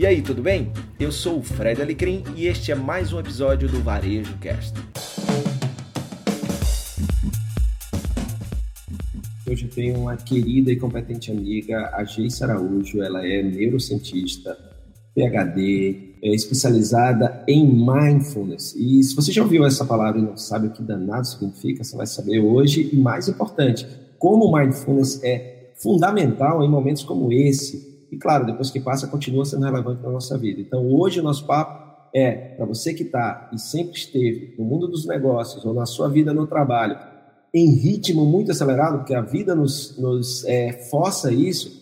E aí, tudo bem? Eu sou o Fred Alecrim e este é mais um episódio do Varejo Cast. Hoje eu tenho uma querida e competente amiga, a Geice Araújo. Ela é neurocientista, PhD, é especializada em mindfulness. E se você já ouviu essa palavra e não sabe o que danado significa, você vai saber hoje. E mais importante, como mindfulness é fundamental em momentos como esse e claro, depois que passa, continua sendo relevante na nossa vida. Então, hoje o nosso papo é para você que está e sempre esteve no mundo dos negócios ou na sua vida no trabalho, em ritmo muito acelerado, porque a vida nos, nos é, força isso,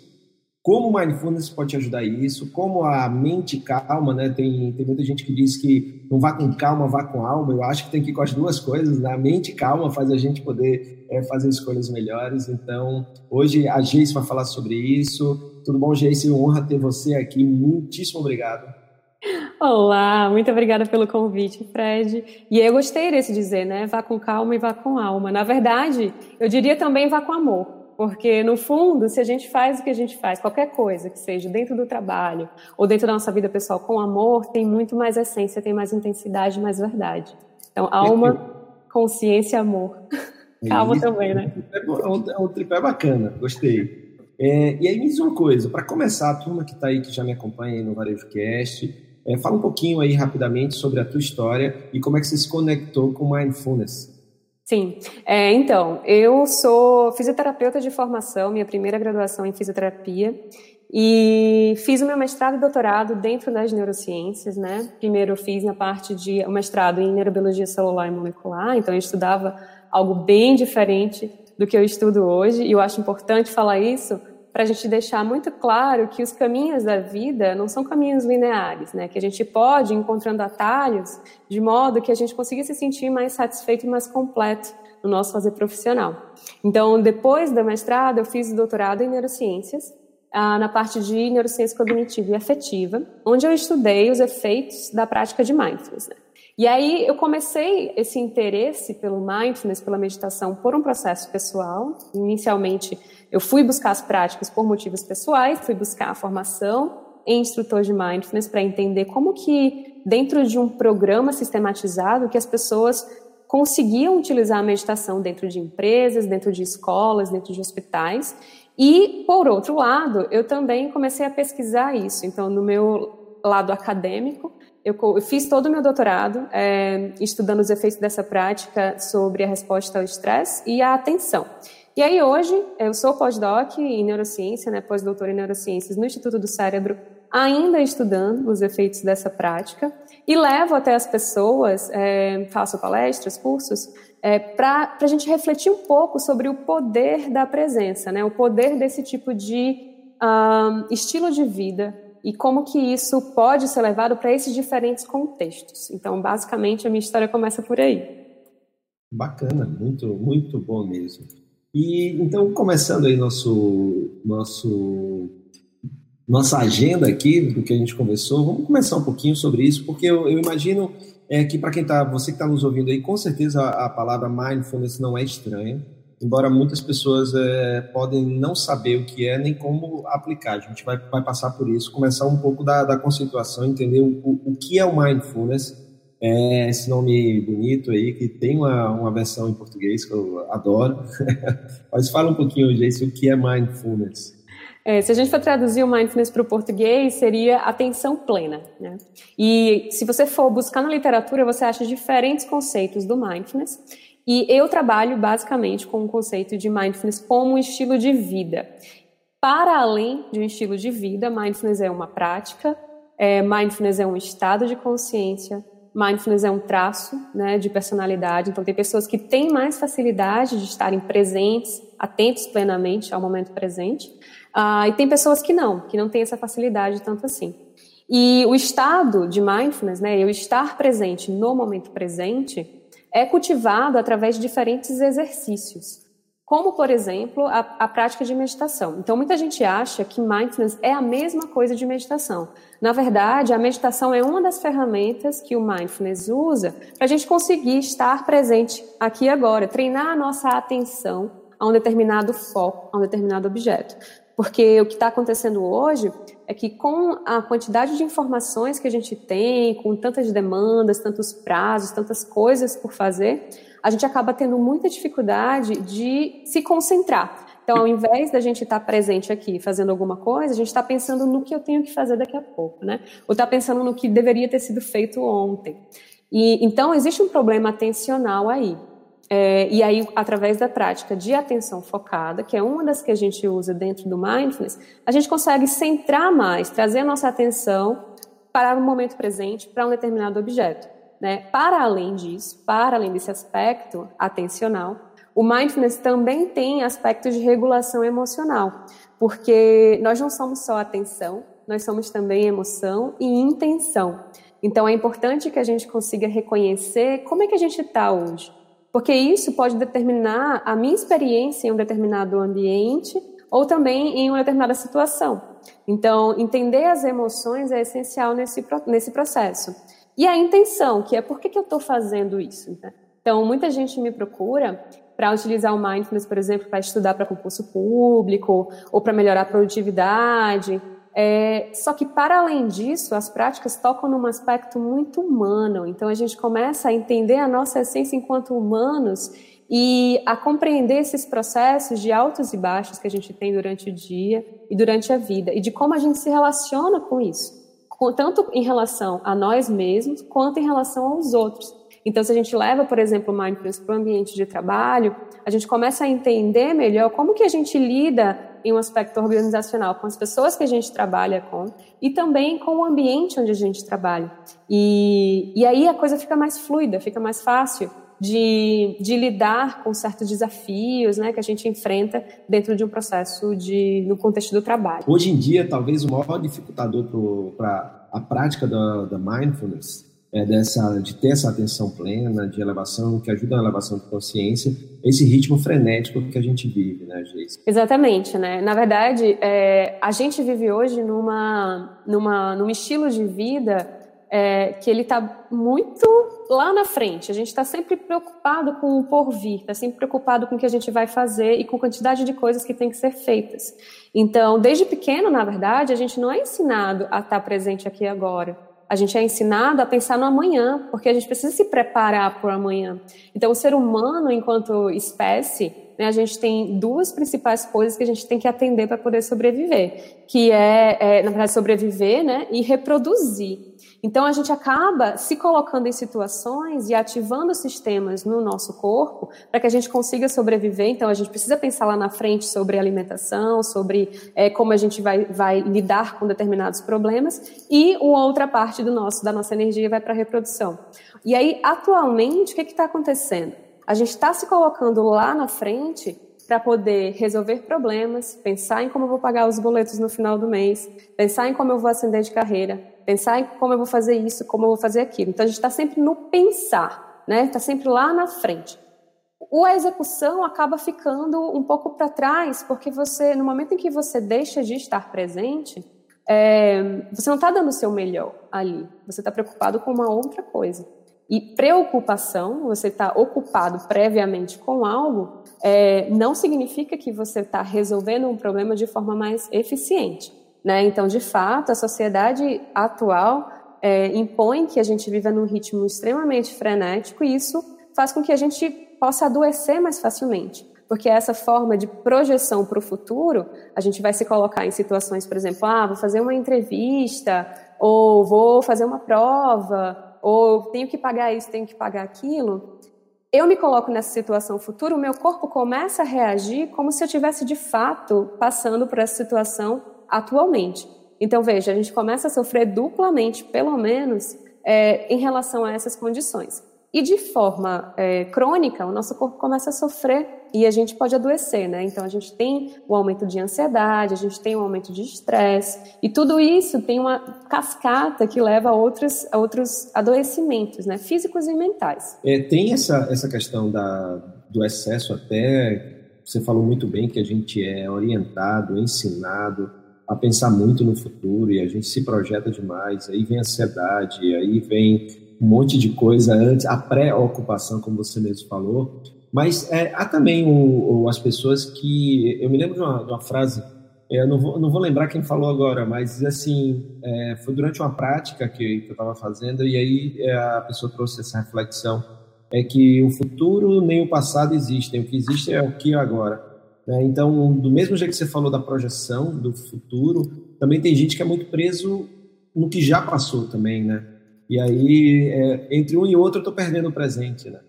como o mindfulness pode te ajudar isso, como a mente calma, né? Tem, tem muita gente que diz que não vá com calma, vá com alma. Eu acho que tem que ir com as duas coisas, né? A mente calma faz a gente poder é, fazer escolhas melhores. Então, hoje a Geice vai falar sobre isso. Tudo bom, Geice? Honra ter você aqui. Muitíssimo obrigado. Olá, muito obrigada pelo convite, Fred. E eu gostei desse dizer, né? Vá com calma e vá com alma. Na verdade, eu diria também vá com amor. Porque, no fundo, se a gente faz o que a gente faz, qualquer coisa que seja dentro do trabalho ou dentro da nossa vida pessoal com amor, tem muito mais essência, tem mais intensidade, mais verdade. Então, alma, consciência, amor. Calma também, né? É, um, é um tripé bacana, gostei. É, e aí me diz uma coisa, para começar, a turma que está aí, que já me acompanha aí no Varejo Cast, é, fala um pouquinho aí rapidamente sobre a tua história e como é que você se conectou com Mindfulness. Sim, é, então, eu sou fisioterapeuta de formação, minha primeira graduação em fisioterapia, e fiz o meu mestrado e doutorado dentro das neurociências, né? Primeiro eu fiz na parte de o mestrado em neurobiologia celular e molecular, então eu estudava algo bem diferente do que eu estudo hoje, e eu acho importante falar isso para a gente deixar muito claro que os caminhos da vida não são caminhos lineares, né? Que a gente pode ir encontrando atalhos de modo que a gente consiga se sentir mais satisfeito e mais completo no nosso fazer profissional. Então, depois da mestrado, eu fiz doutorado em neurociências, ah, na parte de neurociência cognitiva e afetiva, onde eu estudei os efeitos da prática de mindfulness. Né? E aí eu comecei esse interesse pelo mindfulness, pela meditação, por um processo pessoal. Inicialmente, eu fui buscar as práticas por motivos pessoais, fui buscar a formação em instrutor de mindfulness para entender como que dentro de um programa sistematizado que as pessoas conseguiam utilizar a meditação dentro de empresas, dentro de escolas, dentro de hospitais. E, por outro lado, eu também comecei a pesquisar isso. Então, no meu lado acadêmico, eu, fiz todo o meu doutorado é, estudando os efeitos dessa prática sobre a resposta ao estresse e a atenção. E aí hoje eu sou pós-doc em neurociência, né, pós-doutor em neurociências no Instituto do Cérebro, ainda estudando os efeitos dessa prática e levo até as pessoas, é, faço palestras, cursos, é, para a gente refletir um pouco sobre o poder da presença, né, o poder desse tipo de um, estilo de vida e como que isso pode ser levado para esses diferentes contextos. Então, basicamente, a minha história começa por aí. Bacana, muito, muito bom mesmo. E então, começando aí nosso, nosso, nossa agenda aqui do que a gente conversou, vamos começar um pouquinho sobre isso, porque eu, eu imagino é, que para quem está, você que está nos ouvindo aí, com certeza a, a palavra mindfulness não é estranha embora muitas pessoas é, podem não saber o que é nem como aplicar. A gente vai, vai passar por isso, começar um pouco da, da conceituação, entender o, o, o que é o mindfulness, é esse nome bonito aí, que tem uma, uma versão em português que eu adoro. Mas fala um pouquinho, Jace, o que é mindfulness. É, se a gente for traduzir o mindfulness para o português, seria atenção plena. Né? E se você for buscar na literatura, você acha diferentes conceitos do mindfulness. E eu trabalho basicamente com o conceito de mindfulness como um estilo de vida. Para além de um estilo de vida, mindfulness é uma prática, é, mindfulness é um estado de consciência, mindfulness é um traço né, de personalidade. Então, tem pessoas que têm mais facilidade de estarem presentes, atentos plenamente ao momento presente, uh, e tem pessoas que não, que não têm essa facilidade tanto assim. E o estado de mindfulness, né, eu estar presente no momento presente, é cultivado através de diferentes exercícios, como, por exemplo, a, a, prática de meditação. Então, muita gente acha que mindfulness é a mesma coisa de meditação. Na verdade, a meditação é uma das ferramentas que o mindfulness usa para a gente conseguir estar presente aqui agora, treinar a nossa atenção a um determinado foco, a um determinado objeto. Porque o que está acontecendo hoje é que com a quantidade de informações que a gente tem, com tantas demandas, tantos prazos, tantas coisas por fazer, a gente acaba tendo muita dificuldade de se concentrar. Então, ao invés da gente estar presente aqui fazendo alguma coisa, a gente está pensando no que eu tenho que fazer daqui a pouco, né? Ou está pensando no que deveria ter sido feito ontem. E então existe um problema atencional aí. É, e aí, através da prática de atenção focada, que é uma das que a gente usa dentro do mindfulness, a gente consegue centrar mais, trazer a nossa atenção para o momento presente, para um determinado objeto. Né? Para além disso, para além desse aspecto atencional, o mindfulness também tem aspectos de regulação emocional, porque nós não somos só atenção, nós somos também emoção e intenção. Então é importante que a gente consiga reconhecer como é que a gente está hoje porque isso pode determinar a minha experiência em um determinado ambiente ou também em uma determinada situação. Então, entender as emoções é essencial nesse, nesse processo. E a intenção, que é por que, que eu estou fazendo isso? Né? Então, muita gente me procura para utilizar o mindfulness, por exemplo, para estudar para concurso público ou para melhorar a produtividade é, só que, para além disso, as práticas tocam num aspecto muito humano. Então, a gente começa a entender a nossa essência enquanto humanos e a compreender esses processos de altos e baixos que a gente tem durante o dia e durante a vida, e de como a gente se relaciona com isso, tanto em relação a nós mesmos, quanto em relação aos outros. Então, se a gente leva, por exemplo, o mindfulness para o ambiente de trabalho, a gente começa a entender melhor como que a gente lida em um aspecto organizacional com as pessoas que a gente trabalha com e também com o ambiente onde a gente trabalha. E, e aí a coisa fica mais fluida, fica mais fácil de, de lidar com certos desafios né, que a gente enfrenta dentro de um processo de, no contexto do trabalho. Hoje em dia, talvez o maior dificultador para a prática da, da mindfulness é, dessa, de ter essa atenção plena, de elevação, que ajuda na elevação de consciência, esse ritmo frenético que a gente vive, né, Geis? Exatamente, né? Na verdade, é, a gente vive hoje numa, numa, num estilo de vida é, que ele está muito lá na frente. A gente está sempre preocupado com o porvir, está sempre preocupado com o que a gente vai fazer e com a quantidade de coisas que tem que ser feitas. Então, desde pequeno, na verdade, a gente não é ensinado a estar presente aqui agora a gente é ensinado a pensar no amanhã, porque a gente precisa se preparar para o amanhã. Então, o ser humano, enquanto espécie, né, a gente tem duas principais coisas que a gente tem que atender para poder sobreviver, que é, é, na verdade, sobreviver né, e reproduzir. Então, a gente acaba se colocando em situações e ativando sistemas no nosso corpo para que a gente consiga sobreviver. Então, a gente precisa pensar lá na frente sobre alimentação, sobre é, como a gente vai, vai lidar com determinados problemas, e uma outra parte do nosso, da nossa energia vai para a reprodução. E aí, atualmente, o que está acontecendo? A gente está se colocando lá na frente para poder resolver problemas, pensar em como eu vou pagar os boletos no final do mês, pensar em como eu vou ascender de carreira, pensar em como eu vou fazer isso, como eu vou fazer aquilo. Então a gente está sempre no pensar, né? Está sempre lá na frente. O a execução acaba ficando um pouco para trás, porque você, no momento em que você deixa de estar presente, é, você não está dando o seu melhor ali. Você está preocupado com uma outra coisa. E preocupação, você está ocupado previamente com algo, é, não significa que você está resolvendo um problema de forma mais eficiente. Né? Então, de fato, a sociedade atual é, impõe que a gente viva num ritmo extremamente frenético e isso faz com que a gente possa adoecer mais facilmente. Porque essa forma de projeção para o futuro, a gente vai se colocar em situações, por exemplo, ah, vou fazer uma entrevista, ou vou fazer uma prova, ou tenho que pagar isso, tenho que pagar aquilo. Eu me coloco nessa situação futura, o meu corpo começa a reagir como se eu tivesse de fato passando por essa situação atualmente. Então, veja, a gente começa a sofrer duplamente, pelo menos, é, em relação a essas condições. E de forma é, crônica, o nosso corpo começa a sofrer e a gente pode adoecer, né? Então a gente tem o aumento de ansiedade, a gente tem o aumento de estresse, e tudo isso tem uma cascata que leva a outros, a outros adoecimentos, né? Físicos e mentais. É, tem essa, essa questão da, do excesso até, você falou muito bem que a gente é orientado, ensinado a pensar muito no futuro e a gente se projeta demais, aí vem a ansiedade, aí vem um monte de coisa antes, a pré-ocupação, como você mesmo falou, mas é, há também o, o, as pessoas que. Eu me lembro de uma, de uma frase Eu não vou, não vou lembrar quem falou agora, mas assim, é, foi durante uma prática que, que eu estava fazendo e aí é, a pessoa trouxe essa reflexão, é que o futuro nem o passado existem, o que existe é o que agora. Né? Então, do mesmo jeito que você falou da projeção do futuro, também tem gente que é muito preso no que já passou também, né? E aí, é, entre um e outro, eu estou perdendo o presente, né?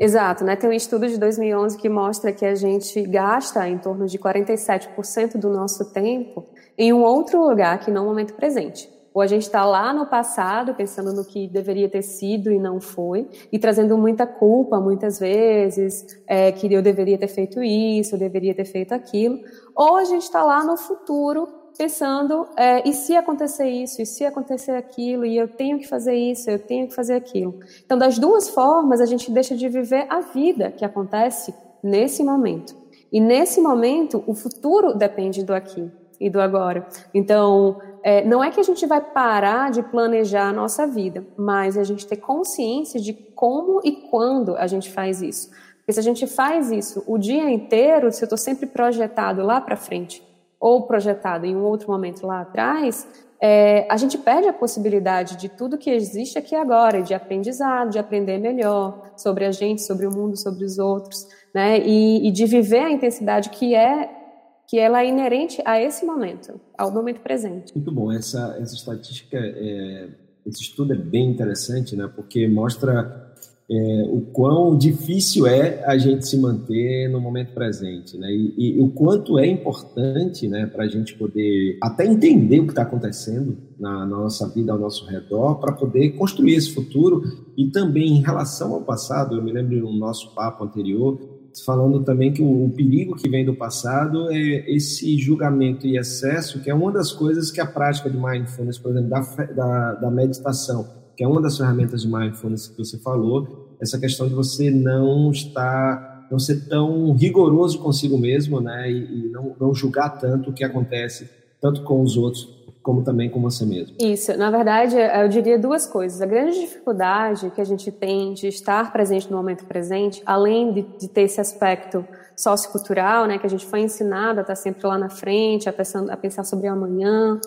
Exato, né? Tem um estudo de 2011 que mostra que a gente gasta em torno de 47% do nosso tempo em um outro lugar que não o momento presente. Ou a gente está lá no passado pensando no que deveria ter sido e não foi, e trazendo muita culpa muitas vezes, é, que eu deveria ter feito isso, eu deveria ter feito aquilo. Ou a gente está lá no futuro pensando, é, e se acontecer isso, e se acontecer aquilo, e eu tenho que fazer isso, eu tenho que fazer aquilo. Então, das duas formas, a gente deixa de viver a vida que acontece nesse momento. E nesse momento, o futuro depende do aqui e do agora. Então, é, não é que a gente vai parar de planejar a nossa vida, mas a gente ter consciência de como e quando a gente faz isso. Porque se a gente faz isso o dia inteiro, se eu estou sempre projetado lá para frente, ou projetado em um outro momento lá atrás, é, a gente perde a possibilidade de tudo que existe aqui agora, de aprendizado, de aprender melhor sobre a gente, sobre o mundo, sobre os outros, né? E, e de viver a intensidade que é que ela é inerente a esse momento, ao momento presente. Muito bom. Essa essa estatística, é, esse estudo é bem interessante, né? Porque mostra é, o quão difícil é a gente se manter no momento presente, né? E, e o quanto é importante, né, para a gente poder até entender o que está acontecendo na, na, nossa vida ao nosso redor, para poder construir esse futuro e também em relação ao passado. Eu me lembro no nosso papo anterior falando também que o, o perigo que vem do passado é esse julgamento e excesso, que é uma das coisas que a prática de mindfulness, por exemplo, da, da, da meditação que é uma das ferramentas de mindfulness que você falou, essa questão de você não estar, não ser tão rigoroso consigo mesmo, né, e, e não, não julgar tanto o que acontece, tanto com os outros como também com você mesmo. Isso, na verdade, eu diria duas coisas. A grande dificuldade que a gente tem de estar presente no momento presente, além de, de ter esse aspecto sociocultural, né, que a gente foi ensinado a estar sempre lá na frente, a pensar, a pensar sobre o amanhã,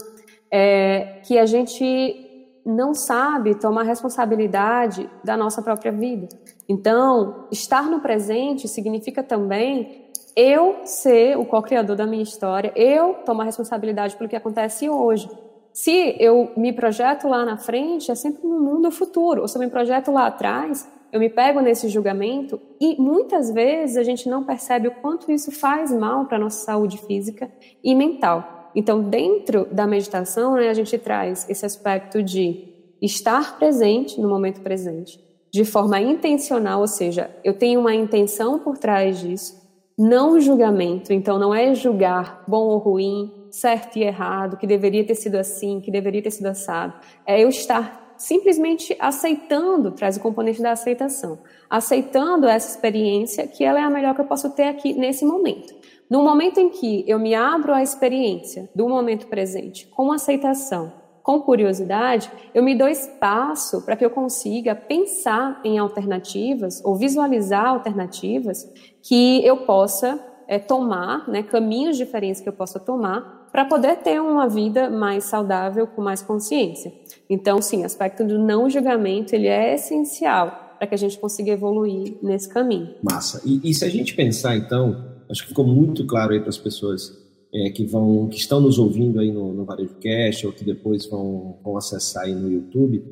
é, que a gente não sabe tomar responsabilidade da nossa própria vida. Então, estar no presente significa também eu ser o co-criador da minha história, eu tomar responsabilidade pelo que acontece hoje. Se eu me projeto lá na frente, é sempre no mundo futuro. Ou se eu me projeto lá atrás, eu me pego nesse julgamento e muitas vezes a gente não percebe o quanto isso faz mal para a nossa saúde física e mental. Então, dentro da meditação, né, a gente traz esse aspecto de estar presente no momento presente, de forma intencional, ou seja, eu tenho uma intenção por trás disso, não julgamento. Então, não é julgar bom ou ruim, certo e errado, que deveria ter sido assim, que deveria ter sido assado. É eu estar simplesmente aceitando, traz o componente da aceitação, aceitando essa experiência que ela é a melhor que eu posso ter aqui nesse momento. No momento em que eu me abro à experiência do momento presente com aceitação, com curiosidade, eu me dou espaço para que eu consiga pensar em alternativas ou visualizar alternativas que eu possa é, tomar, né, caminhos diferentes que eu possa tomar para poder ter uma vida mais saudável, com mais consciência. Então, sim, o aspecto do não julgamento ele é essencial para que a gente consiga evoluir nesse caminho. Massa. E, e se a gente pensar, então, acho que ficou muito claro aí para as pessoas é, que vão que estão nos ouvindo aí no, no Varejo Cast ou que depois vão, vão acessar aí no YouTube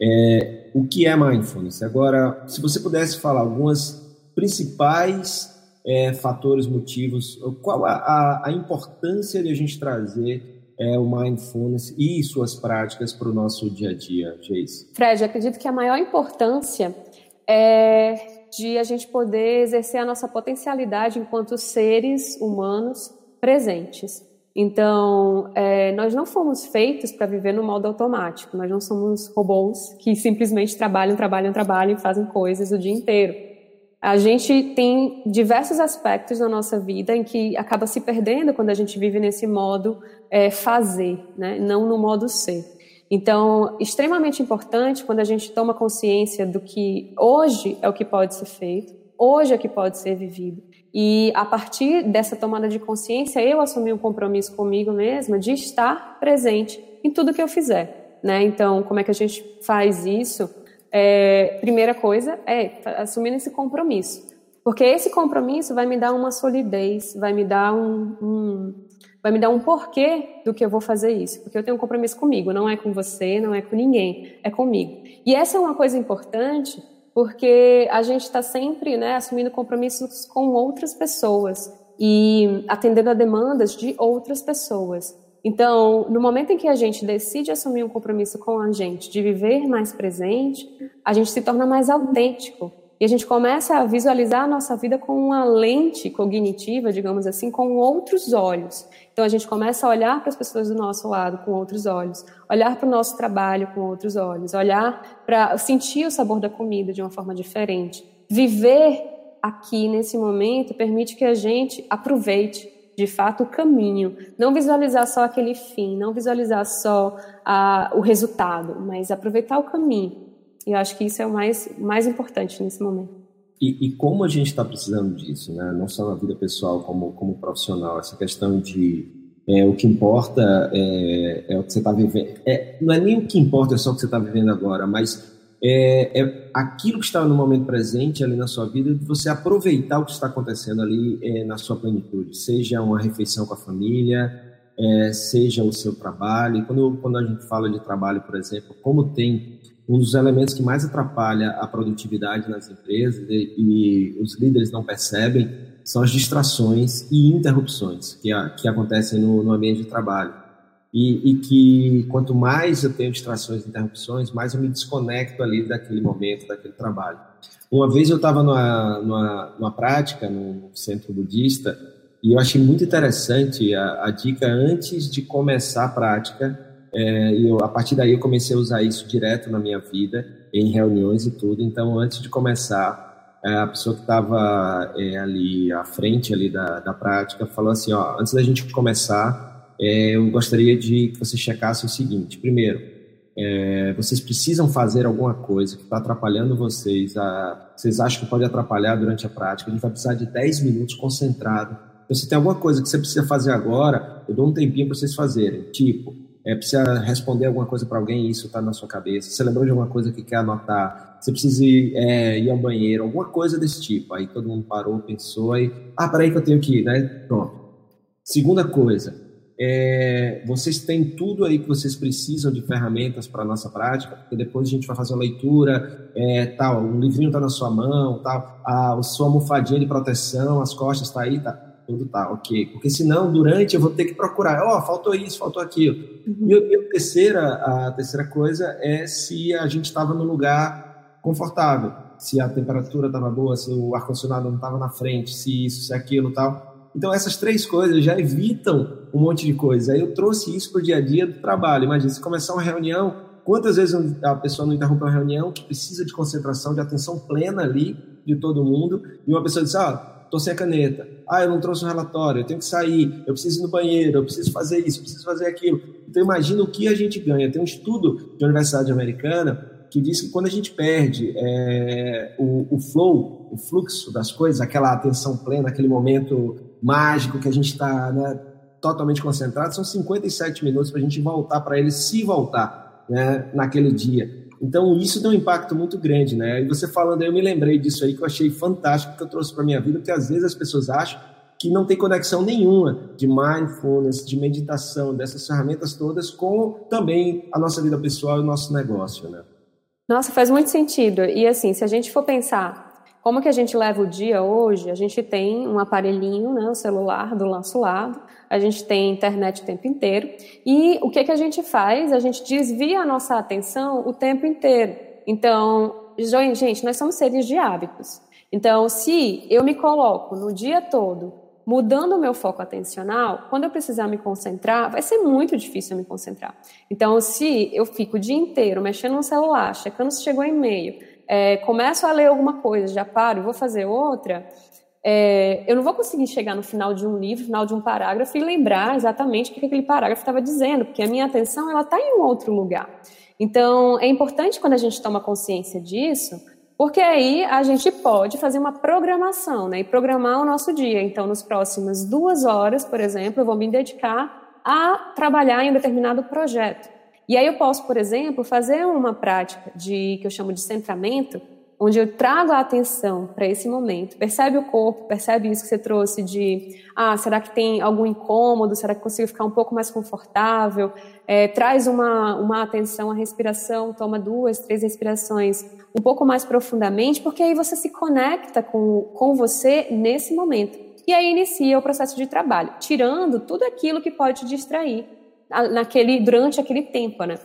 é, o que é mindfulness. Agora, se você pudesse falar algumas principais é, fatores, motivos, qual a, a, a, importância de a gente trazer é, o mindfulness e suas práticas para o nosso dia a dia, Jace? Fred, acredito que a maior importância é de a gente poder exercer a nossa potencialidade enquanto seres humanos presentes. Então, é, nós não fomos feitos para viver no modo automático, nós não somos robôs que simplesmente trabalham, trabalham, trabalham e fazem coisas o dia inteiro. A gente tem diversos aspectos na nossa vida em que acaba se perdendo quando a gente vive nesse modo é, fazer, né? não no modo ser. Então, extremamente importante quando a gente toma consciência do que hoje é o que pode ser feito, hoje é o que pode ser vivido. E a partir dessa tomada de consciência, eu assumi um compromisso comigo mesma de estar presente em tudo que eu fizer. Né? Então, como é que a gente faz isso? É, primeira coisa é assumindo esse compromisso. Porque esse compromisso vai me dar uma solidez, vai me dar um, um, vai me dar um porquê do que eu vou fazer isso. Porque eu tenho um compromisso comigo, não é com você, não é com ninguém, é comigo. E essa é uma coisa importante, porque a gente está sempre né, assumindo compromissos com outras pessoas e atendendo a demandas de outras pessoas. Então, no momento em que a gente decide assumir um compromisso com a gente, de viver mais presente, a gente se torna mais autêntico. E a gente começa a visualizar a nossa vida com uma lente cognitiva, digamos assim, com outros olhos. Então a gente começa a olhar para as pessoas do nosso lado com outros olhos, olhar para o nosso trabalho com outros olhos, olhar para sentir o sabor da comida de uma forma diferente. Viver aqui nesse momento permite que a gente aproveite de fato o caminho, não visualizar só aquele fim, não visualizar só o resultado, mas aproveitar o caminho. E eu acho que isso é o mais, mais importante nesse momento. E, e como a gente está precisando disso, né? não só na vida pessoal, como, como profissional, essa questão de é, o que importa é, é o que você está vivendo. É, não é nem o que importa é só o que você está vivendo agora, mas é, é, aquilo que está no momento presente ali na sua vida, de você aproveitar o que está acontecendo ali é, na sua plenitude, seja uma refeição com a família, é, seja o seu trabalho. Quando, quando a gente fala de trabalho, por exemplo, como tem um dos elementos que mais atrapalha a produtividade nas empresas e, e os líderes não percebem são as distrações e interrupções que, que acontecem no, no ambiente de trabalho e, e, que quanto mais eu tenho distrações e interrupções, mais eu me desconecto ali daquele momento, daquele trabalho. Uma vez eu estava numa, numa, numa, prática no centro budista e eu achei muito interessante a, a dica antes de começar a prática. É, e eu, a partir daí eu comecei a usar isso direto na minha vida, em reuniões e tudo. Então, antes de começar, é, a pessoa que estava é, ali à frente ali da, da prática falou assim, ó, antes da gente começar, é, eu gostaria de que você checasse o seguinte: primeiro, é, vocês precisam fazer alguma coisa que está atrapalhando vocês, a, vocês acham que pode atrapalhar durante a prática, a gente vai precisar de 10 minutos concentrado. Então, se tem alguma coisa que você precisa fazer agora, eu dou um tempinho para vocês fazerem. Tipo, é, precisa responder alguma coisa para alguém e isso está na sua cabeça. Você lembrou de alguma coisa que quer anotar? Você precisa ir, é, ir ao banheiro, alguma coisa desse tipo. Aí todo mundo parou, pensou, aí, ah, peraí que eu tenho que ir, né? Pronto. Segunda coisa, é, vocês têm tudo aí que vocês precisam de ferramentas para a nossa prática, porque depois a gente vai fazer uma leitura, é, tal, um livrinho está na sua mão, tal, a, sua almofadinha de proteção, as costas está aí, tá, tudo tá, ok. Porque senão, durante, eu vou ter que procurar, ó, oh, faltou isso, faltou aquilo. Uhum. E, a, terceira, a terceira coisa é se a gente estava no lugar confortável, se a temperatura estava boa, se o ar-condicionado não estava na frente, se isso, se aquilo, tal. Então, essas três coisas já evitam um monte de coisa. Aí eu trouxe isso para o dia a dia do trabalho. Imagina, se começar uma reunião, quantas vezes a pessoa não interrompe uma reunião que precisa de concentração, de atenção plena ali de todo mundo, e uma pessoa diz, ah, estou sem a caneta, ah, eu não trouxe um relatório, eu tenho que sair, eu preciso ir no banheiro, eu preciso fazer isso, eu preciso fazer aquilo. Então, imagina o que a gente ganha. Tem um estudo de Universidade Americana que diz que quando a gente perde é, o, o flow, o fluxo das coisas, aquela atenção plena, aquele momento mágico que a gente está né, totalmente concentrado, são 57 minutos para a gente voltar para ele, se voltar né, naquele dia. Então, isso tem um impacto muito grande, né? E você falando eu me lembrei disso aí que eu achei fantástico, que eu trouxe para minha vida, porque às vezes as pessoas acham que não tem conexão nenhuma de mindfulness, de meditação, dessas ferramentas todas com também a nossa vida pessoal e o nosso negócio, né? Nossa, faz muito sentido. E assim, se a gente for pensar como que a gente leva o dia hoje? A gente tem um aparelhinho, né, o celular do nosso lado, a gente tem internet o tempo inteiro, e o que, que a gente faz? A gente desvia a nossa atenção o tempo inteiro. Então, gente, nós somos seres de hábitos. Então, se eu me coloco no dia todo mudando o meu foco atencional, quando eu precisar me concentrar, vai ser muito difícil me concentrar. Então, se eu fico o dia inteiro mexendo no celular, checando se chegou e-mail, é, começo a ler alguma coisa, já paro, vou fazer outra, é, eu não vou conseguir chegar no final de um livro, final de um parágrafo e lembrar exatamente o que aquele parágrafo estava dizendo, porque a minha atenção ela está em um outro lugar. Então, é importante quando a gente toma consciência disso, Porque aí a gente pode fazer uma programação, né? E programar o nosso dia. Então, nos próximas duas horas, por exemplo, eu vou me dedicar a trabalhar em um determinado projeto. E aí eu posso, por exemplo, fazer uma prática de que eu chamo de centramento, onde eu trago a atenção para esse momento. Percebe o corpo, percebe isso que você trouxe de, ah, será que tem algum incômodo? Será que consigo ficar um pouco mais confortável? É, traz uma, uma atenção à respiração, toma duas, três respirações um pouco mais profundamente, porque aí você se conecta com, com você nesse momento. E aí inicia o processo de trabalho, tirando tudo aquilo que pode te distrair naquele, durante aquele tempo, né?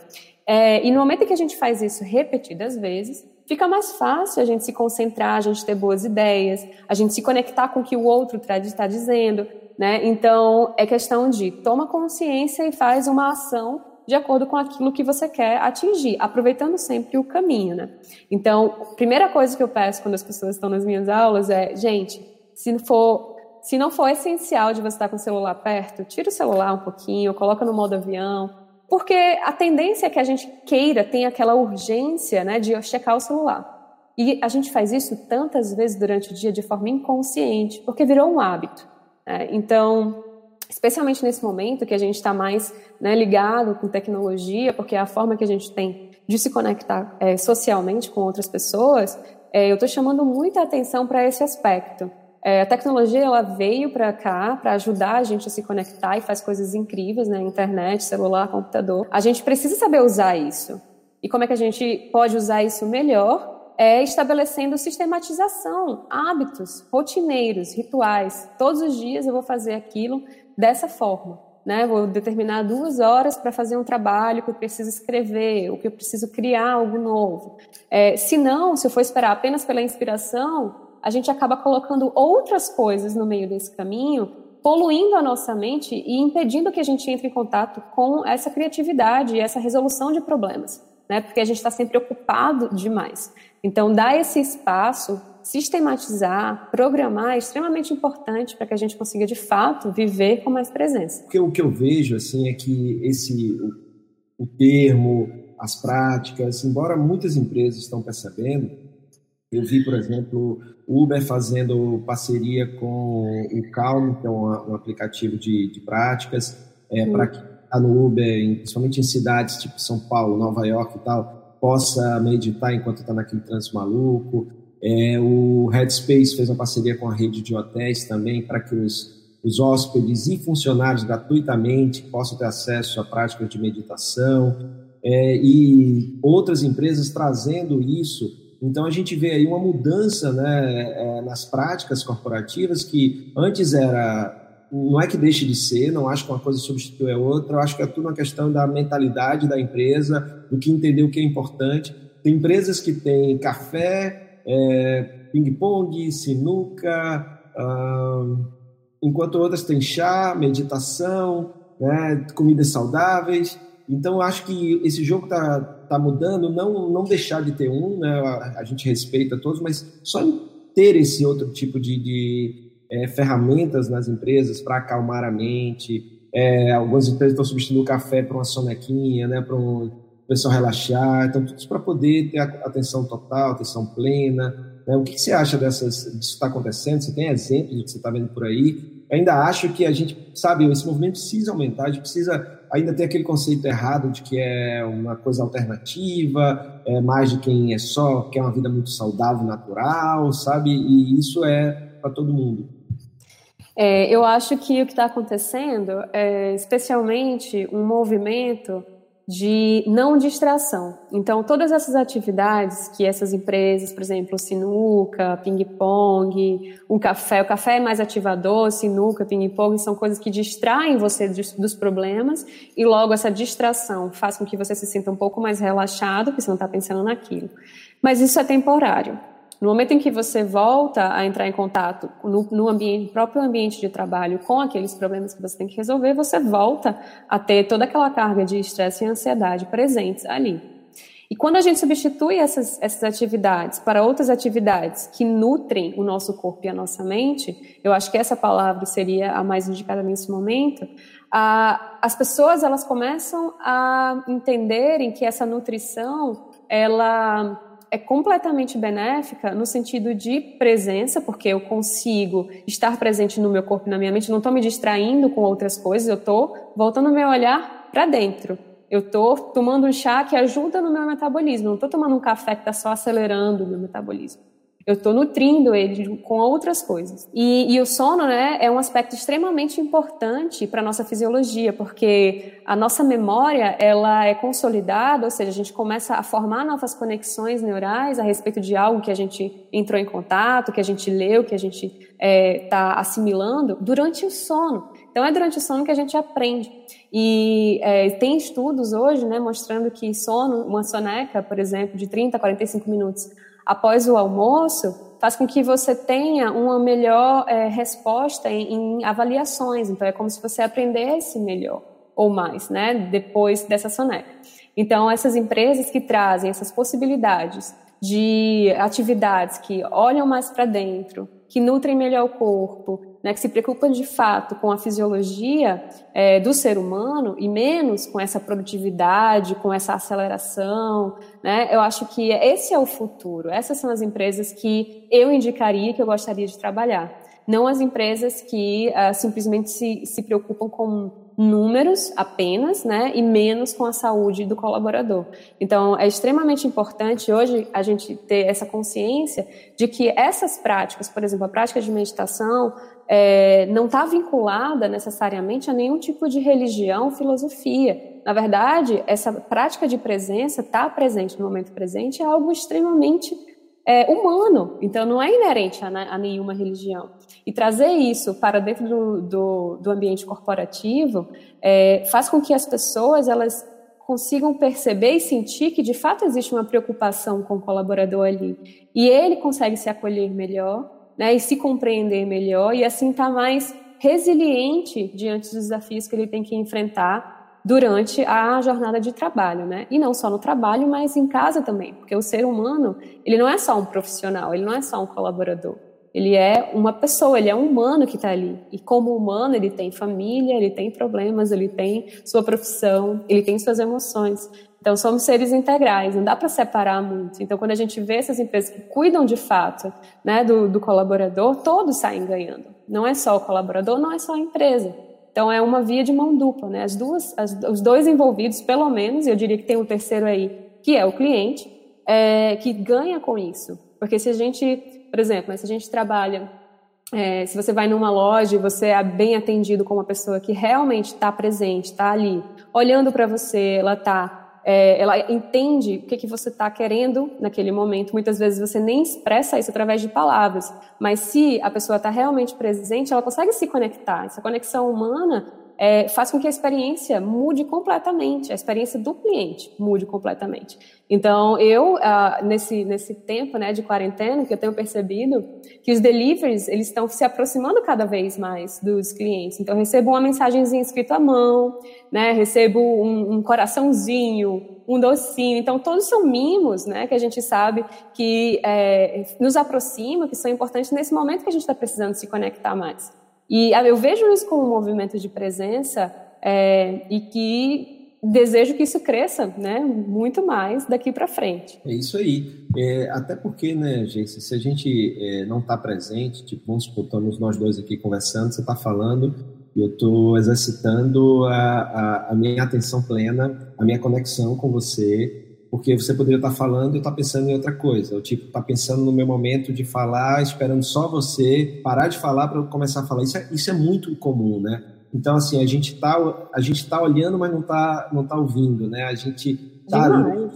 É, e no momento que a gente faz isso repetidas vezes, fica mais fácil a gente se concentrar, a gente ter boas ideias, a gente se conectar com o que o outro está dizendo, né? Então, é questão de toma consciência e faz uma ação de acordo com aquilo que você quer atingir, aproveitando sempre o caminho, né? Então, primeira coisa que eu peço quando as pessoas estão nas minhas aulas é, gente, se for se não for essencial de você estar com o celular perto, tira o celular um pouquinho, coloca no modo avião, porque a tendência é que a gente queira, tenha aquela urgência né, de checar o celular. E a gente faz isso tantas vezes durante o dia de forma inconsciente, porque virou um hábito. Né? Então, especialmente nesse momento que a gente está mais né, ligado com tecnologia, porque é a forma que a gente tem de se conectar é, socialmente com outras pessoas, é, eu estou chamando muita atenção para esse aspecto. É, a tecnologia ela veio para cá para ajudar a gente a se conectar e faz coisas incríveis, né? Internet, celular, computador. A gente precisa saber usar isso. E como é que a gente pode usar isso melhor? É estabelecendo sistematização, hábitos rotineiros, rituais. Todos os dias eu vou fazer aquilo dessa forma. Né? Vou determinar duas horas para fazer um trabalho que eu preciso escrever, ou que eu preciso criar algo novo. É, se não, se eu for esperar apenas pela inspiração, a gente acaba colocando outras coisas no meio desse caminho, poluindo a nossa mente e impedindo que a gente entre em contato com essa criatividade e essa resolução de problemas, né? Porque a gente está sempre ocupado demais. Então, dar esse espaço, sistematizar, programar é extremamente importante para que a gente consiga de fato viver com mais presença. O que eu vejo assim é que esse o, o termo, as práticas, embora muitas empresas estão percebendo, eu vi, por exemplo, Uber fazendo parceria com o Calm, que é um, um aplicativo de, de práticas, é, para que está no Uber, principalmente em cidades tipo São Paulo, Nova York e tal, possa meditar enquanto está naquele trânsito maluco. É, o Headspace fez uma parceria com a rede de hotéis também para que os, os hóspedes e funcionários gratuitamente possam ter acesso à prática de meditação. É, e outras empresas trazendo isso então a gente vê aí uma mudança né, é, nas práticas corporativas que antes era não é que deixe de ser, não acho que uma coisa substitui a outra, eu acho que é tudo uma questão da mentalidade da empresa, do que entender o que é importante. Tem empresas que têm café, é, ping-pong, sinuca, enquanto outras têm chá, meditação, né, comidas saudáveis. Então, eu acho que esse jogo está tá mudando, não, não deixar de ter um, né? a, a gente respeita todos, mas só ter esse outro tipo de, de é, ferramentas nas empresas para acalmar a mente. É, algumas empresas estão substituindo o café por uma sonequinha, né? para um pessoal relaxar. Então, tudo isso para poder ter atenção total, atenção plena. Né? O que, que você acha dessas, disso que está acontecendo? Você tem exemplos do que você está vendo por aí? ainda acho que a gente, sabe, esse movimento precisa aumentar, a gente precisa ainda ter aquele conceito errado de que é uma coisa alternativa, é mais de quem é só, quer uma vida muito saudável, natural, sabe? E isso é para todo mundo. É, eu acho que o que está acontecendo é especialmente um movimento de não distração. Então, todas essas atividades que essas empresas, por exemplo, sinuca, ping-pong, um café, o café é mais ativador, sinuca, ping-pong, são coisas que distraem você dos problemas e logo essa distração faz com que você se sinta um pouco mais relaxado, porque você não está pensando naquilo. Mas isso é temporário. No momento em que você volta a entrar em contato no, no ambiente, próprio ambiente de trabalho com aqueles problemas que você tem que resolver, você volta a ter toda aquela carga de estresse e ansiedade presentes ali. E quando a gente substitui essas, essas atividades para outras atividades que nutrem o nosso corpo e a nossa mente, eu acho que essa palavra seria a mais indicada nesse momento, as pessoas elas começam a entenderem que essa nutrição ela é completamente benéfica no sentido de presença, porque eu consigo estar presente no meu corpo na minha mente, não estou me distraindo com outras coisas, eu estou voltando o meu olhar para dentro. Eu estou tomando um chá que ajuda no meu metabolismo, não estou tomando um café que está só acelerando o meu metabolismo. Eu estou nutrindo ele com outras coisas. E, e, o sono, né, é um aspecto extremamente importante para nossa fisiologia, porque a nossa memória, ela é consolidada, ou seja, a gente começa a formar novas conexões neurais a respeito de algo que a gente entrou em contato, que a gente leu, que a gente está é, tá assimilando durante o sono. Então, é durante o sono que a gente aprende. E é, tem estudos hoje, né, mostrando que sono, uma soneca, por exemplo, de 30 a 45 minutos, após o almoço faz com que você tenha uma melhor é, resposta em, em, avaliações. Então, é como se você aprendesse melhor ou mais, né, depois dessa soneca. Então, essas empresas que trazem essas possibilidades de atividades que olham mais para dentro, que nutrem melhor o corpo, né, que se preocupam de fato com a fisiologia é, do ser humano e menos com essa produtividade, com essa aceleração, né, eu acho que esse é o futuro. Essas são as empresas que eu indicaria que eu gostaria de trabalhar. Não as empresas que uh, simplesmente se, se preocupam com números apenas, né, e menos com a saúde do colaborador. Então, é extremamente importante hoje a gente ter essa consciência de que essas práticas, por exemplo, a prática de meditação, é, não está vinculada necessariamente a nenhum tipo de religião, filosofia. Na verdade, essa prática de presença, estar tá presente no momento presente, é algo extremamente é, humano, então não é inerente a, a, nenhuma religião. E trazer isso para dentro do, do, do ambiente corporativo é, faz com que as pessoas elas consigam perceber e sentir que de fato existe uma preocupação com o colaborador ali e ele consegue se acolher melhor, né, e se compreender melhor e assim tá mais resiliente diante dos desafios que ele tem que enfrentar durante a jornada de trabalho, né? E não só no trabalho, mas em casa também, porque o ser humano, ele não é só um profissional, ele não é só um colaborador. Ele é uma pessoa, ele é um humano que está ali. E como humano, ele tem família, ele tem problemas, ele tem sua profissão, ele tem suas emoções. Então, somos seres integrais, não dá para separar muito. Então, quando a gente vê essas empresas que cuidam de fato né, do, do colaborador, todos saem ganhando. Não é só o colaborador, não é só a empresa. Então é uma via de mão dupla, né? As duas, as, os dois envolvidos, pelo menos, eu diria que tem um terceiro aí, que é o cliente, é, que ganha com isso. Porque se a gente, por exemplo, né, se a gente trabalha, é, se você vai numa loja e você é bem atendido com uma pessoa que realmente está presente, está ali, olhando para você, ela está é, ela entende o que, que você está querendo naquele momento. Muitas vezes você nem expressa isso através de palavras, mas se a pessoa está realmente presente, ela consegue se conectar. Essa conexão humana é, faz com que a experiência mude completamente, a experiência do cliente mude completamente. Então, eu, ah, nesse, nesse tempo né, de quarentena, que eu tenho percebido que os deliveries, eles estão se aproximando cada vez mais dos clientes. Então, eu recebo uma mensagenzinha escrita à mão, né, recebo um, um coraçãozinho, um docinho. Então, todos são mimos né, que a gente sabe que é, nos aproximam, que são importantes nesse momento que a gente está precisando se conectar mais. E ah, eu vejo isso como um movimento de presença é, e que desejo que isso cresça, né, muito mais daqui para frente. É isso aí. É, até porque, né, gente, se a gente é, não está presente, tipo, vamos supor, estamos nós dois aqui conversando, você está falando eu estou exercitando a, a, a, minha atenção plena, a minha conexão com você, porque você poderia estar falando e estar pensando em outra coisa. Eu, tipo, estar tá pensando no meu momento de falar, esperando só você parar de falar para eu começar a falar. Isso é, isso é muito comum, né? Então, assim, a gente está a gente tá olhando, mas não está não tá ouvindo, né? A gente está ali.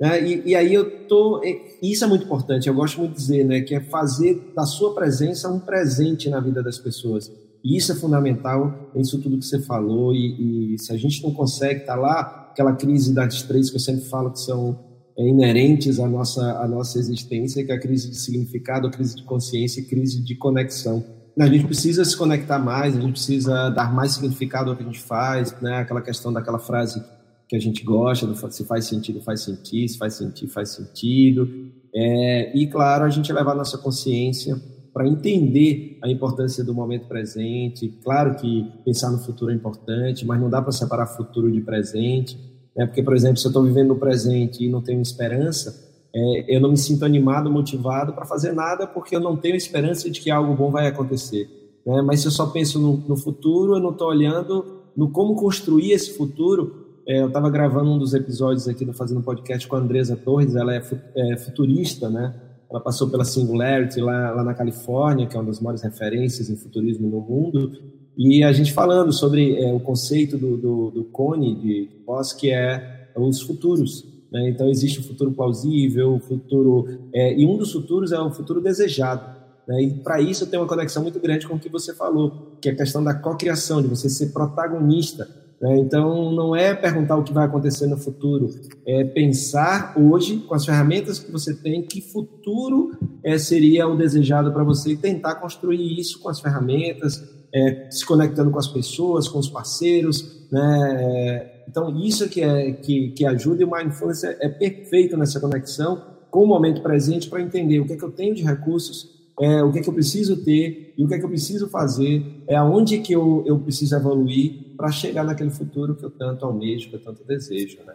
Né? E, e, aí eu tô. Isso é muito importante, eu gosto muito de dizer, né? Que é fazer da sua presença um presente na vida das pessoas. E isso é fundamental, isso tudo que você falou. E, e se a gente não consegue estar tá lá, aquela crise das três que eu sempre falo que são é, inerentes à nossa, à nossa existência, que é a crise de significado, a crise de consciência e crise de conexão a gente precisa se conectar mais, a gente precisa dar mais significado ao que a gente faz, né? Aquela questão daquela frase que a gente gosta, do, se faz sentido, faz sentido, se faz sentido, faz sentido. É, e, claro, a gente levar a nossa consciência para entender a importância do momento presente. Claro que pensar no futuro é importante, mas não dá para separar futuro de presente. Né? Porque, por exemplo, se eu estou vivendo no presente e não tenho esperança, é, eu não me sinto animado, motivado para fazer nada porque eu não tenho esperança de que algo bom vai acontecer. Né? Mas se eu só penso no, no futuro, eu não estou olhando no como construir esse futuro. É, eu estava gravando um dos episódios aqui do Fazendo Podcast com a Andresa Torres, ela é, é futurista, né? Ela passou pela Singularity lá, lá na Califórnia, que é uma das maiores referências em futurismo no mundo, e a gente falando sobre é, o conceito do, do, do Cone de Voss, que é os futuros. Né? Então, existe o futuro plausível, o futuro. É, e um dos futuros é o futuro desejado. Né? E para isso tem uma conexão muito grande com o que você falou, que é a questão da cocriação, de você ser protagonista. Né? Então, não é perguntar o que vai acontecer no futuro, é pensar hoje, com as ferramentas que você tem, que futuro é, seria o desejado para você e tentar construir isso com as ferramentas, é, se conectando com as pessoas, com os parceiros, né? É, então, isso que, é, que, que ajuda e o Mindfulness é, é perfeito nessa conexão com o momento presente para entender o que é que eu tenho de recursos, é, o que é que eu preciso ter e o que é que eu preciso fazer, é aonde que eu, eu preciso evoluir para chegar naquele futuro que eu tanto almejo, que eu tanto desejo, né?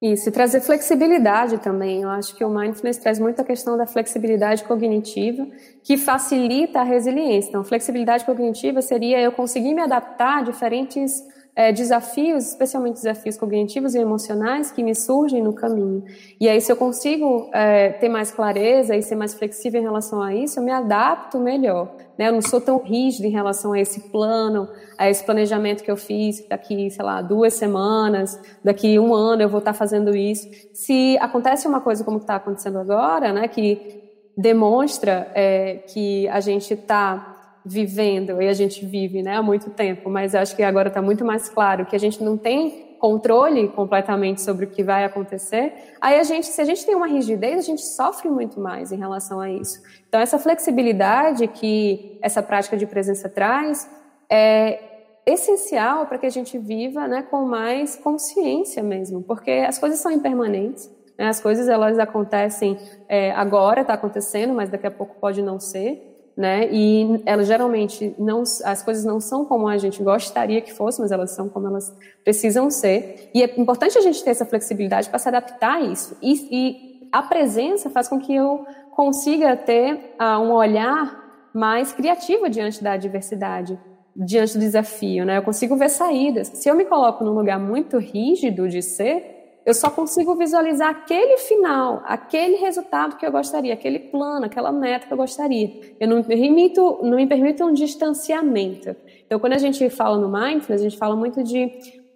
Isso, e trazer flexibilidade também. Eu acho que o mindfulness traz muito a questão da flexibilidade cognitiva, que facilita a resiliência. Então, flexibilidade cognitiva seria eu conseguir me adaptar a diferentes é, desafios, especialmente desafios cognitivos e emocionais que me surgem no caminho. E aí, se eu consigo é, ter mais clareza e ser mais flexível em relação a isso, eu me adapto melhor. Né? Eu não sou tão rígido em relação a esse plano, a esse planejamento que eu fiz, daqui, sei lá, duas semanas, daqui um ano eu vou estar fazendo isso. Se acontece uma coisa como está acontecendo agora, né, que demonstra é, que a gente está vivendo, e a gente vive né, há muito tempo, mas acho que agora está muito mais claro que a gente não tem controle completamente sobre o que vai acontecer, aí a gente, se a gente tem uma rigidez, a gente sofre muito mais em relação a isso. Então, essa flexibilidade que essa prática de presença traz é essencial para que a gente viva né, com mais consciência mesmo, porque as coisas são impermanentes, né, as coisas elas acontecem é, agora, está acontecendo, mas daqui a pouco pode não ser, né? E elas geralmente não, as coisas não são como a gente gostaria que fossem, mas elas são como elas precisam ser. E é importante a gente ter essa flexibilidade para se adaptar a isso. E, e, a presença faz com que eu consiga ter uh, um olhar mais criativo diante da adversidade, diante do desafio, né? Eu consigo ver saídas. Se eu me coloco num lugar muito rígido de ser, eu só consigo visualizar aquele final, aquele resultado que eu gostaria, aquele plano, aquela meta que eu gostaria. Eu não me permito, não me permito um distanciamento. Então, quando a gente fala no mindfulness, a gente fala muito de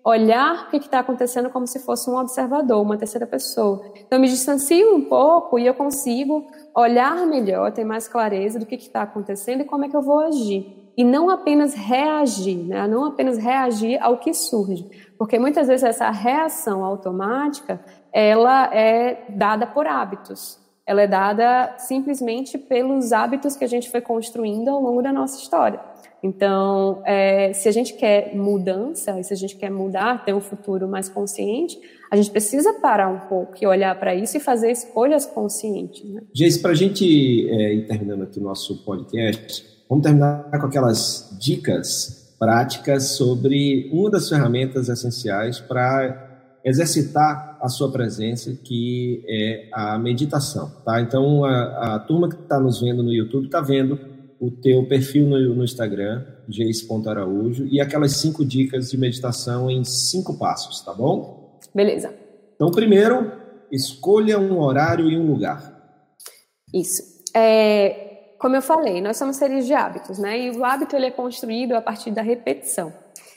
olhar o que está acontecendo como se fosse um observador, uma terceira pessoa. Então, eu me distancio um pouco e eu consigo olhar melhor, ter mais clareza do que está acontecendo e como é que eu vou agir e não apenas reagir, né? não apenas reagir ao que surge, porque muitas vezes essa reação automática ela é dada por hábitos, ela é dada simplesmente pelos hábitos que a gente foi construindo ao longo da nossa história. Então, é, se a gente quer mudança, se a gente quer mudar, ter um futuro mais consciente, a gente precisa parar um pouco e olhar para isso e fazer escolhas conscientes. Né? Para a gente é, ir terminando aqui o nosso podcast, Vamos terminar com aquelas dicas práticas sobre uma das ferramentas essenciais para exercitar a sua presença, que é a meditação, tá? Então, a, a turma que está nos vendo no YouTube está vendo o teu perfil no, no Instagram, jace.araújo, e aquelas cinco dicas de meditação em cinco passos, tá bom? Beleza. Então, primeiro, escolha um horário e um lugar. Isso. É, como eu falei, nós somos seres de hábitos, né? E o hábito ele é construído a partir da repetição.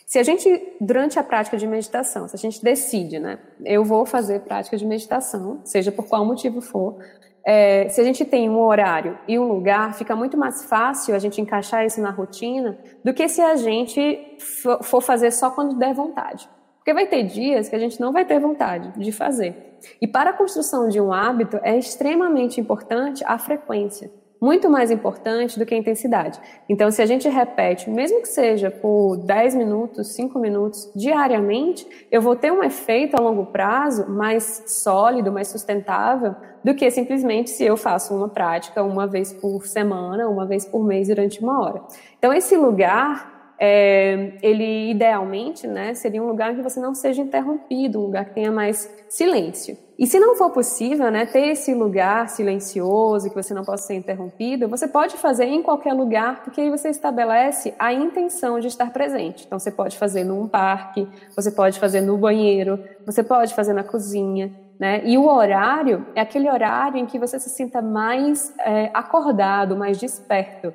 Se a gente, durante a prática de meditação, se a gente decide, né? Eu vou fazer prática de meditação, seja por qual motivo for, é, se a gente tem um horário e um lugar, fica muito mais fácil a gente encaixar isso na rotina do que se a gente for fazer só quando der vontade. Porque vai ter dias que a gente não vai ter vontade de fazer. E para a construção de um hábito é extremamente importante a frequência muito mais importante do que a intensidade. Então, se a gente repete, mesmo que seja por 10 minutos, 5 minutos diariamente, eu vou ter um efeito a longo prazo mais sólido, mais sustentável, do que simplesmente se eu faço uma prática uma vez por semana, uma vez por mês durante uma hora. Então, esse lugar, é, ele idealmente, né, seria um lugar que você não seja interrompido, um lugar que tenha mais silêncio. E se não for possível, né, ter esse lugar silencioso, que você não possa ser interrompido, você pode fazer em qualquer lugar, porque aí você estabelece a intenção de estar presente. Então, você pode fazer num parque, você pode fazer no banheiro, você pode fazer na cozinha, né? E o horário é aquele horário em que você se sinta mais é, acordado, mais desperto.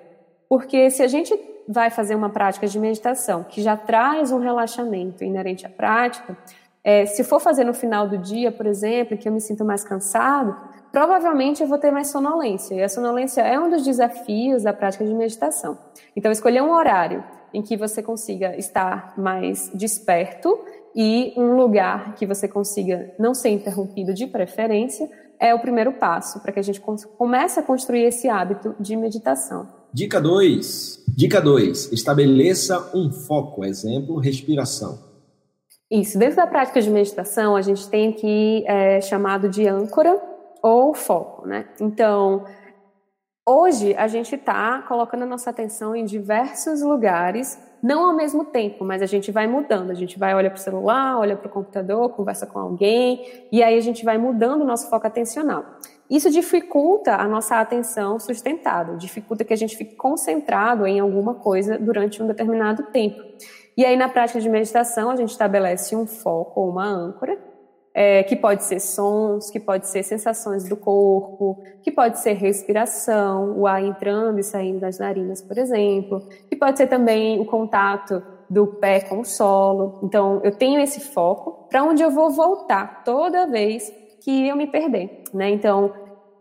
Porque se a gente vai fazer uma prática de meditação que já traz um relaxamento inerente à prática, é, se for fazer no final do dia, por exemplo, que eu me sinto mais cansado, provavelmente eu vou ter mais sonolência. E a sonolência é um dos desafios da prática de meditação. Então, escolher um horário em que você consiga estar mais desperto e um lugar que você consiga não ser interrompido de preferência é o primeiro passo para que a gente comece a construir esse hábito de meditação. Dica 2. Dica 2. Estabeleça um foco. Exemplo, respiração. Isso. Dentro da prática de meditação, a gente tem aqui é, chamado de âncora ou foco, né? Então, hoje a gente está colocando a nossa atenção em diversos lugares, não ao mesmo tempo, mas a gente vai mudando. A gente vai olha para o celular, olha para o computador, conversa com alguém, e aí a gente vai mudando o nosso foco atencional. Isso dificulta a nossa atenção sustentada, dificulta que a gente fique concentrado em alguma coisa durante um determinado tempo. E aí, na prática de meditação, a gente estabelece um foco ou uma âncora, é, que pode ser sons, que pode ser sensações do corpo, que pode ser respiração, o ar entrando e saindo das narinas, por exemplo, que pode ser também o contato do pé com o solo. Então, eu tenho esse foco para onde eu vou voltar toda vez que eu me perder, né? Então,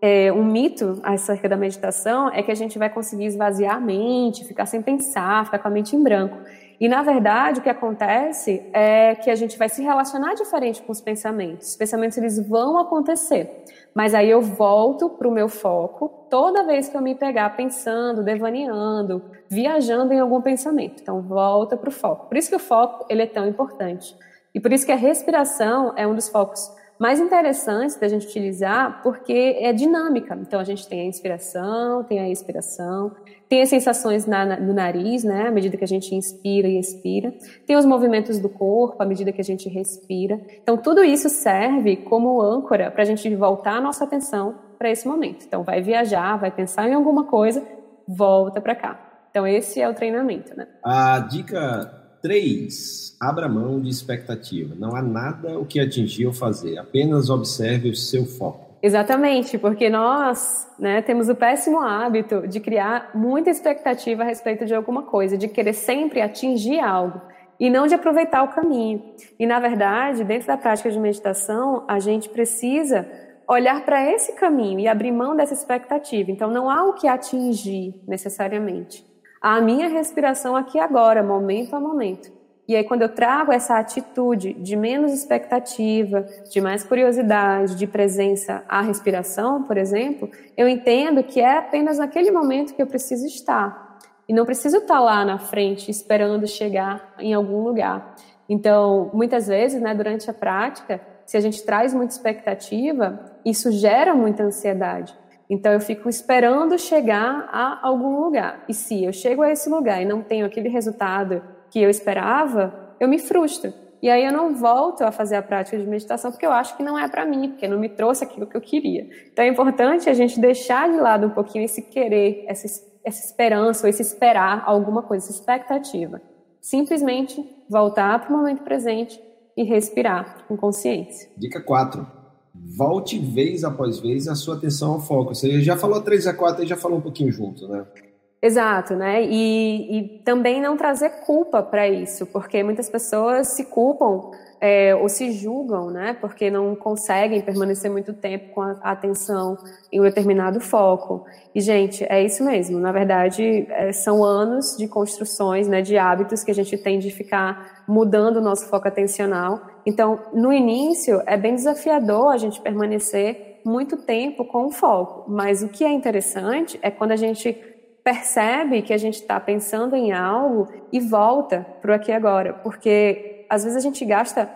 é, um mito acerca da meditação é que a gente vai conseguir esvaziar a mente, ficar sem pensar, ficar com a mente em branco. E, na verdade, o que acontece é que a gente vai se relacionar diferente com os pensamentos. Os pensamentos, eles vão acontecer. Mas aí eu volto para o meu foco toda vez que eu me pegar pensando, devaneando, viajando em algum pensamento. Então, volta para o foco. Por isso que o foco, ele é tão importante. E por isso que a respiração é um dos focos mais interessantes da gente utilizar, porque é dinâmica. Então, a gente tem a inspiração, tem a expiração, tem as sensações na, na, no nariz, né, à medida que a gente inspira e expira. Tem os movimentos do corpo à medida que a gente respira. Então, tudo isso serve como âncora para a gente voltar a nossa atenção para esse momento. Então, vai viajar, vai pensar em alguma coisa, volta para cá. Então, esse é o treinamento, né? A dica 3. Abra mão de expectativa. Não há nada o que atingir ou fazer. Apenas observe o seu foco. Exatamente, porque nós né, temos o péssimo hábito de criar muita expectativa a respeito de alguma coisa, de querer sempre atingir algo e não de aproveitar o caminho. E, na verdade, dentro da prática de meditação, a gente precisa olhar para esse caminho e abrir mão dessa expectativa. Então, não há o que atingir necessariamente. A minha respiração aqui agora, momento a momento. E aí, quando eu trago essa atitude de menos expectativa, de mais curiosidade, de presença à respiração, por exemplo, eu entendo que é apenas naquele momento que eu preciso estar. E não preciso estar lá na frente esperando chegar em algum lugar. Então, muitas vezes, né, durante a prática, se a gente traz muita expectativa, isso gera muita ansiedade. Então, eu fico esperando chegar a algum lugar. E se eu chego a esse lugar e não tenho aquele resultado que eu esperava, eu me frustro. E aí eu não volto a fazer a prática de meditação porque eu acho que não é para mim, porque não me trouxe aquilo que eu queria. Então é importante a gente deixar de lado um pouquinho esse querer, essa, essa esperança, ou esse esperar alguma coisa, essa expectativa. Simplesmente voltar para o momento presente e respirar com consciência. Dica 4. Volte vez após vez a sua atenção ao foco. Você já falou 3 a 4 e já falou um pouquinho junto, né? Exato, né? E, e também não trazer culpa para isso, porque muitas pessoas se culpam é, ou se julgam, né? Porque não conseguem permanecer muito tempo com a atenção em um determinado foco. E, gente, é isso mesmo. Na verdade, é, são anos de construções, né? De hábitos que a gente tem de ficar mudando o nosso foco atencional. Então, no início, é bem desafiador a gente permanecer muito tempo com o foco. Mas o que é interessante é quando a gente percebe que a gente está pensando em algo e volta para o aqui e agora, porque às vezes a gente gasta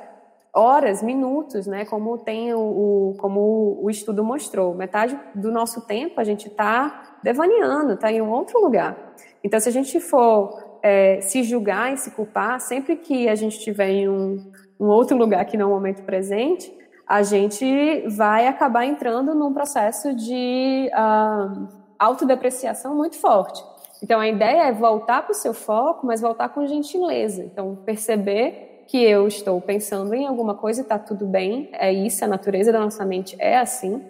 horas, minutos, né? Como tem o, como o estudo mostrou, metade do nosso tempo a gente está devaneando, está em um outro lugar. Então, se a gente for é, se julgar e se culpar, sempre que a gente estiver em um, um outro lugar que não é o momento presente, a gente vai acabar entrando num processo de uh, autodepreciação muito forte. Então, a ideia é voltar para o seu foco, mas voltar com gentileza. Então, perceber que eu estou pensando em alguma coisa e está tudo bem, é isso, a natureza da nossa mente é assim,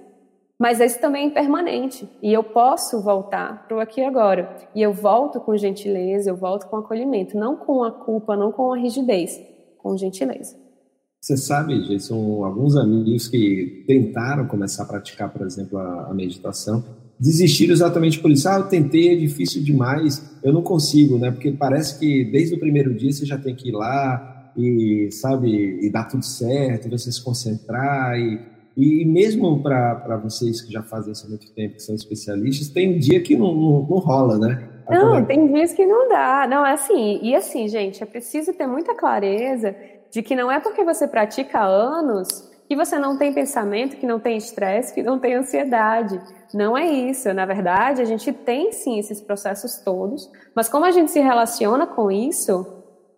mas isso também é impermanente e eu posso voltar para o aqui e agora. E eu volto com gentileza, eu volto com acolhimento, não com a culpa, não com a rigidez, com gentileza. Você sabe, Jason, alguns amigos que tentaram começar a praticar, por exemplo, a, a meditação, desistiram exatamente por isso. Ah, eu tentei, é difícil demais, eu não consigo, né? Porque parece que desde o primeiro dia você já tem que ir lá e, sabe, e dar tudo certo, você se concentrar e, e mesmo para vocês que já fazem isso há muito tempo, que são especialistas, tem um dia que não, não, não rola, né? Não, tem dias que não dá. Não, é assim. E assim, gente, é preciso ter muita clareza de que não é porque você pratica há anos que você não tem pensamento, que não tem estresse, que não tem ansiedade. Não é isso. Na verdade, a gente tem sim esses processos todos, mas como a gente se relaciona com isso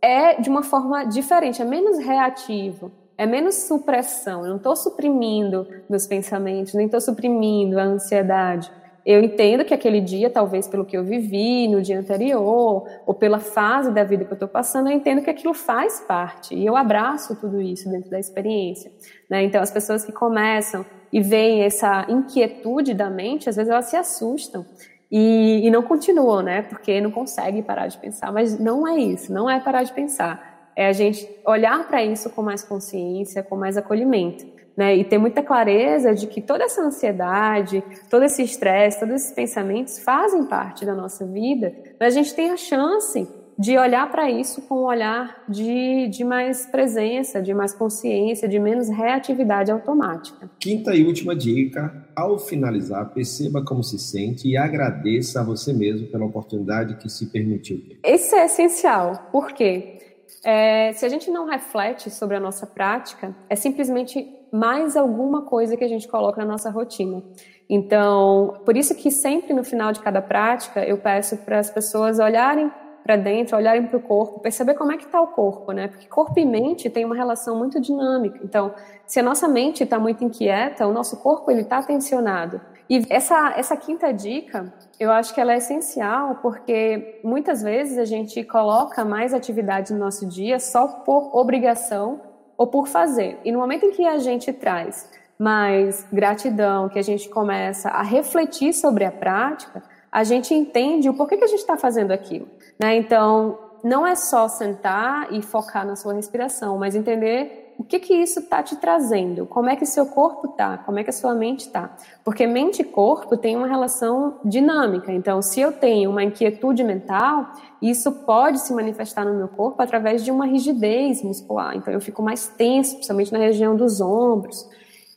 é de uma forma diferente, é menos reativo, é menos supressão. Eu não estou suprimindo meus pensamentos, nem estou suprimindo a ansiedade. Eu entendo que aquele dia, talvez pelo que eu vivi no dia anterior, ou pela fase da vida que eu estou passando, eu entendo que aquilo faz parte. E eu abraço tudo isso dentro da experiência. Né? Então, as pessoas que começam e veem essa inquietude da mente, às vezes elas se assustam. E, e não continuam, né? Porque não conseguem parar de pensar. Mas não é isso, não é parar de pensar. É a gente olhar para isso com mais consciência, com mais acolhimento né? E ter muita clareza de que toda essa ansiedade, todo esse estresse, todos esses pensamentos fazem parte da nossa vida, mas a gente tem a chance de olhar para isso com um olhar de, de mais presença, de mais consciência, de menos reatividade automática. Quinta e última dica: ao finalizar, perceba como se sente e agradeça a você mesmo pela oportunidade que se permitiu. Isso é essencial, porque é, se a gente não reflete sobre a nossa prática, é simplesmente mais alguma coisa que a gente coloca na nossa rotina. Então, por isso que sempre no final de cada prática eu peço para as pessoas olharem para dentro, olharem para o corpo, perceber como é que está o corpo, né? Porque corpo e mente tem uma relação muito dinâmica. Então, se a nossa mente está muito inquieta, o nosso corpo ele está tensionado. E essa essa quinta dica, eu acho que ela é essencial porque muitas vezes a gente coloca mais atividade no nosso dia só por obrigação ou por fazer. E no momento em que a gente traz mais gratidão, que a gente começa a refletir sobre a prática, a gente entende o porquê que a gente está fazendo aquilo. Né? Então, não é só sentar e focar na sua respiração, mas entender o que que isso está te trazendo? Como é que seu corpo está? Como é que a sua mente está? Porque mente e corpo tem uma relação dinâmica. Então, se eu tenho uma inquietude mental, isso pode se manifestar no meu corpo através de uma rigidez muscular. Então, eu fico mais tenso, principalmente na região dos ombros.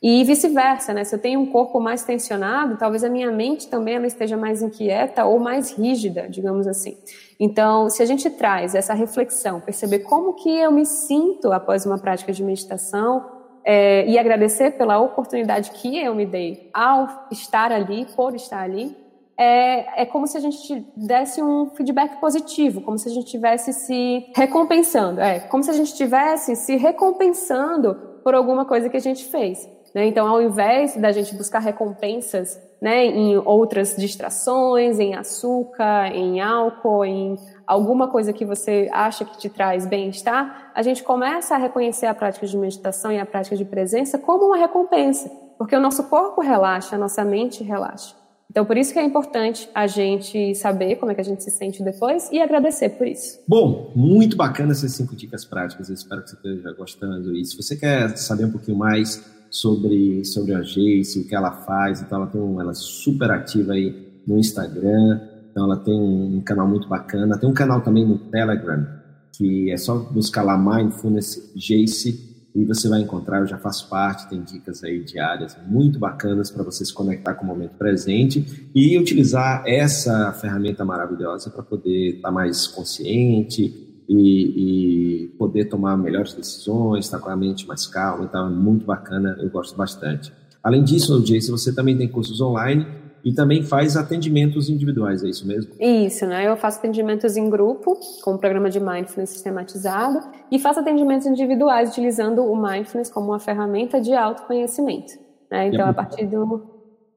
E vice-versa, né? Se eu tenho um corpo mais tensionado, talvez a minha mente também ela esteja mais inquieta ou mais rígida, digamos assim. Então, se a gente traz essa reflexão, perceber como que eu me sinto após uma prática de meditação é, e agradecer pela oportunidade que eu me dei ao estar ali, por estar ali, é, é como se a gente desse um feedback positivo, como se a gente estivesse se recompensando, é, como se a gente estivesse se recompensando por alguma coisa que a gente fez. Né? Então, ao invés da gente buscar recompensas né, em outras distrações, em açúcar, em álcool, em alguma coisa que você acha que te traz bem-estar, a gente começa a reconhecer a prática de meditação e a prática de presença como uma recompensa, porque o nosso corpo relaxa, a nossa mente relaxa. Então, por isso que é importante a gente saber como é que a gente se sente depois e agradecer por isso. Bom, muito bacana essas cinco dicas práticas. Eu espero que você esteja gostando. E se você quer saber um pouquinho mais sobre, sobre a Jace, o que ela faz, então ela tem um, ela é super ativa aí no Instagram, então ela tem um, um canal muito bacana, tem um canal também no Telegram, que é só buscar lá Mindfulness Jace e você vai encontrar, eu já faço parte, tem dicas aí diárias muito bacanas para você se conectar com o momento presente e utilizar essa ferramenta maravilhosa para poder estar tá mais consciente, e, e, poder tomar melhores decisões, estar com a mente mais calma, então é muito bacana, eu gosto bastante. Além disso, Jason, você também tem cursos online e também faz atendimentos individuais, é isso mesmo? Isso, né? Eu faço atendimentos em grupo, com um programa de mindfulness sistematizado, e faço atendimentos individuais utilizando o mindfulness como uma ferramenta de autoconhecimento. Né? Então, a, a partir do.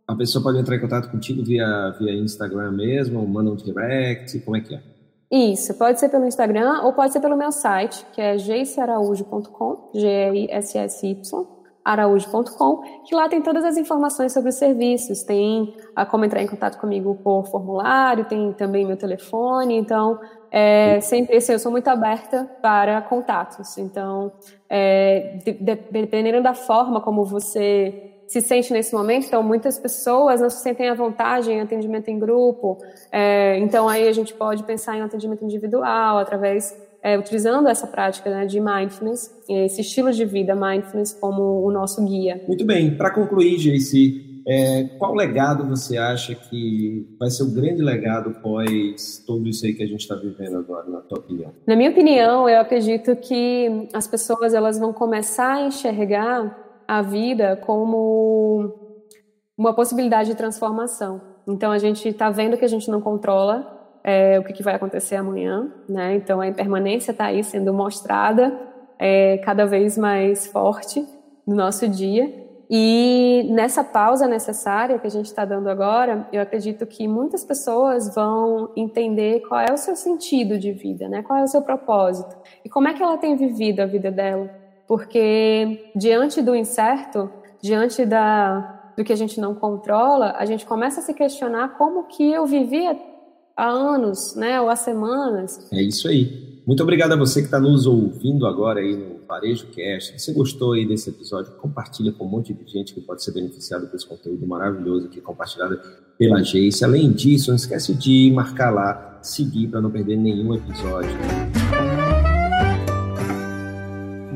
A pessoa pode entrar em contato contigo via, via Instagram mesmo, manda um direct, como é que é? Isso, pode ser pelo Instagram ou pode ser pelo meu site, que é geissearaújo.com, G-I-S-S-Y, araújo.com, que lá tem todas as informações sobre os serviços, tem a como entrar em contato comigo por formulário, tem também meu telefone, então é, sempre assim, eu sou muito aberta para contatos, então é, de, de, dependendo da forma como você se sente nesse momento, então muitas pessoas não se sentem à vontade em atendimento em grupo, é, então aí a gente pode pensar em atendimento individual através é, utilizando essa prática né, de mindfulness, esse estilo de vida mindfulness como o nosso guia. Muito bem. Para concluir, JC, é, qual legado você acha que vai ser o grande legado pós tudo isso aí que a gente está vivendo agora, na tua opinião? Na minha opinião, eu acredito que as pessoas elas vão começar a enxergar a vida como uma possibilidade de transformação. Então a gente está vendo que a gente não controla é, o que, que, vai acontecer amanhã, né? Então a impermanência está aí sendo mostrada é, cada vez mais forte no nosso dia. E nessa pausa necessária que a gente está dando agora, eu acredito que muitas pessoas vão entender qual é o seu sentido de vida, né? Qual é o seu propósito e como é que ela tem vivido a vida dela. Porque diante do incerto, diante da, do que a gente não controla, a gente começa a se questionar como que eu vivia há anos, né, ou há semanas. É isso aí. Muito obrigado a você que está nos ouvindo agora aí no Varejo Cast. Se você gostou aí desse episódio, compartilha com um monte de gente que pode ser beneficiado por esse conteúdo maravilhoso aqui compartilhado pela Jace. Além disso, não esquece de marcar lá, seguir para não perder nenhum episódio.